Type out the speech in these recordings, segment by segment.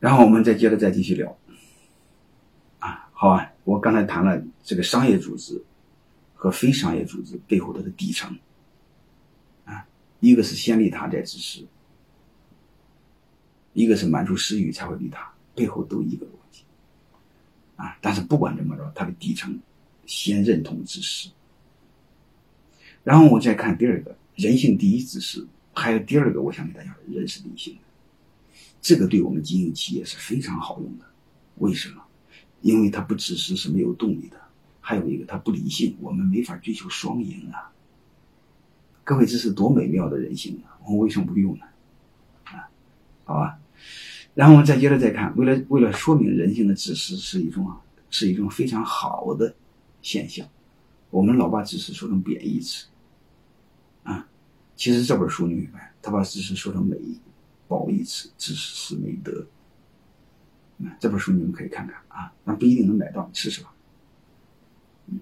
然后我们再接着再继续聊。啊，好啊，我刚才谈了这个商业组织和非商业组织背后它的底层。啊，一个是先利他再自私，一个是满足私欲才会利他，背后都一个逻辑。啊，但是不管怎么着，它的底层先认同自私。然后我再看第二个，人性第一自私，还有第二个，我想给大家人是理性的，这个对我们经营企业是非常好用的。为什么？因为它不自私是没有动力的，还有一个它不理性，我们没法追求双赢啊。各位，这是多美妙的人性啊！我们为什么不用呢？啊，好吧。然后我们再接着再看，为了为了说明人性的自私是一种啊，是一种非常好的现象，我们老把自私说成贬义词。啊，其实这本书你明白，他把知识说成美褒义词，知识是美德。啊，这本书你们可以看看啊，但不一定能买到，试试吧。嗯，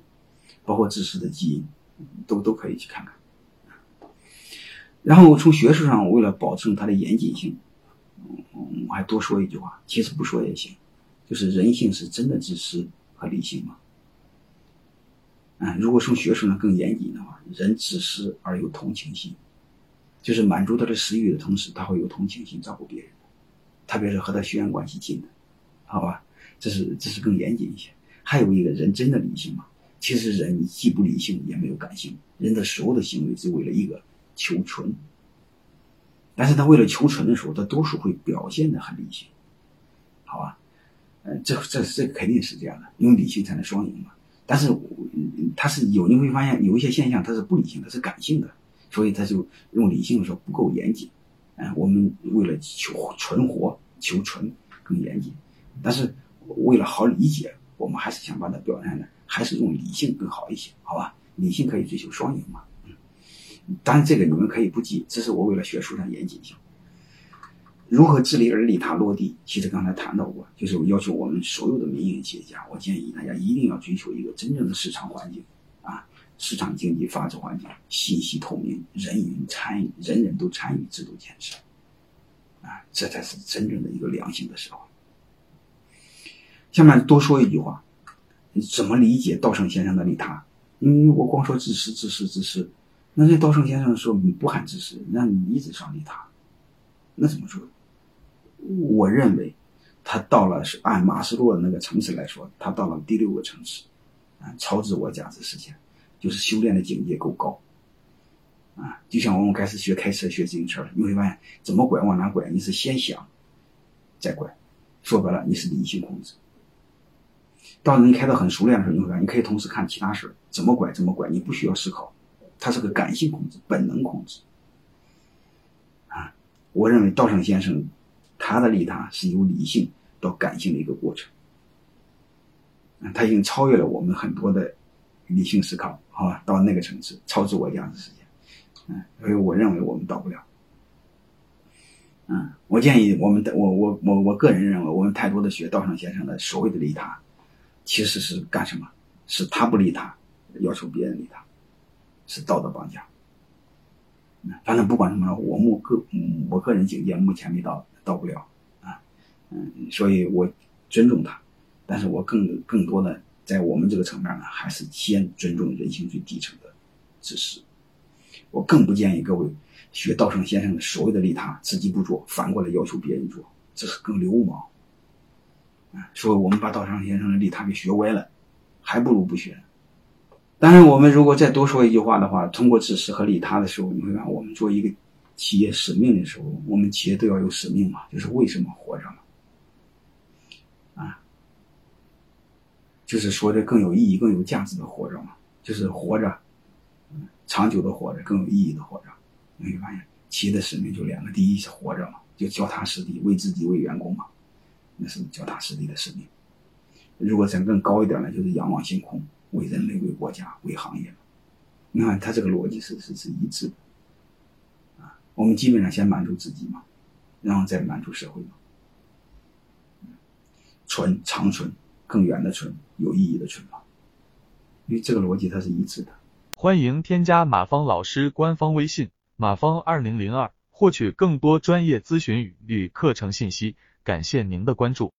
包括知识的基因，都都可以去看看。然后从学术上，为了保证它的严谨性，我还多说一句话，其实不说也行，就是人性是真的自私和理性吗？嗯，如果从学术上更严谨的话，人自私而有同情心，就是满足他的食欲的同时，他会有同情心照顾别人，特别是和他血缘关系近的，好吧？这是这是更严谨一些。还有一个人真的理性吗？其实人既不理性也没有感性，人的所有的行为只为了一个求存，但是他为了求存的时候，他多数会表现的很理性，好吧？嗯，这这这肯定是这样的，因为理性才能双赢嘛。但是，他是有你会发现有一些现象，他是不理性的，是感性的，所以他就用理性的时候不够严谨。哎，我们为了求存活、求存更严谨，但是为了好理解，我们还是想把它表现的，还是用理性更好一些，好吧？理性可以追求双赢嘛。嗯，当然这个你们可以不记，这是我为了学术上严谨性。如何自利而利他落地？其实刚才谈到过，就是要求我们所有的民营企业家，我建议大家一定要追求一个真正的市场环境啊，市场经济法治环境，信息透明，人人参与，人人都参与制度建设，啊，这才是真正的一个良性的社会。下面多说一句话，你怎么理解稻盛先生的利他？因为我光说自私、自私、自私，那在稻盛先生说你不喊自私，那你一直上利他，那怎么说？我认为，他到了是按马斯洛的那个层次来说，他到了第六个层次，啊，超自我价值实现，就是修炼的境界够高，啊，就像我们开始学开车、学自行车，你会发现怎么拐往哪拐，你是先想，再拐，说白了你是理性控制。到你开的很熟练的时候，你会发现你可以同时看其他事怎么拐怎么拐，你不需要思考，它是个感性控制、本能控制，啊，我认为稻盛先生。他的利他是由理性到感性的一个过程，他已经超越了我们很多的理性思考，好吧？到那个层次，超自我价值实现，嗯，所以我认为我们到不了，嗯，我建议我们的我我我我个人认为，我们太多的学道上先生的所谓的利他，其实是干什么？是他不利他，要求别人利他，是道德绑架。反正不管什么，我目个我个人境界目前没到。到不了，啊，嗯，所以我尊重他，但是我更更多的在我们这个层面呢，还是先尊重人性最底层的知识。我更不建议各位学稻盛先生的所谓的利他，自己不做，反过来要求别人做，这是更流氓。啊，所以我们把稻盛先生的利他给学歪了，还不如不学。当然，我们如果再多说一句话的话，通过知识和利他的时候，你会看我们做一个。企业使命的时候，我们企业都要有使命嘛，就是为什么活着嘛，啊，就是说的更有意义、更有价值的活着嘛，就是活着，长久的活着，更有意义的活着。你会发现，企业的使命就两个：第一是活着嘛，就脚踏实地，为自己、为员工嘛，那是脚踏实地的使命。如果想更高一点呢，就是仰望星空，为人类、为国家、为行业嘛。你看，他这个逻辑是是是一致的啊。我们基本上先满足自己嘛，然后再满足社会嘛。存长存，更远的存，有意义的存嘛。因为这个逻辑它是一致的。欢迎添加马芳老师官方微信：马芳二零零二。获取更多专业咨询与课程信息。感谢您的关注。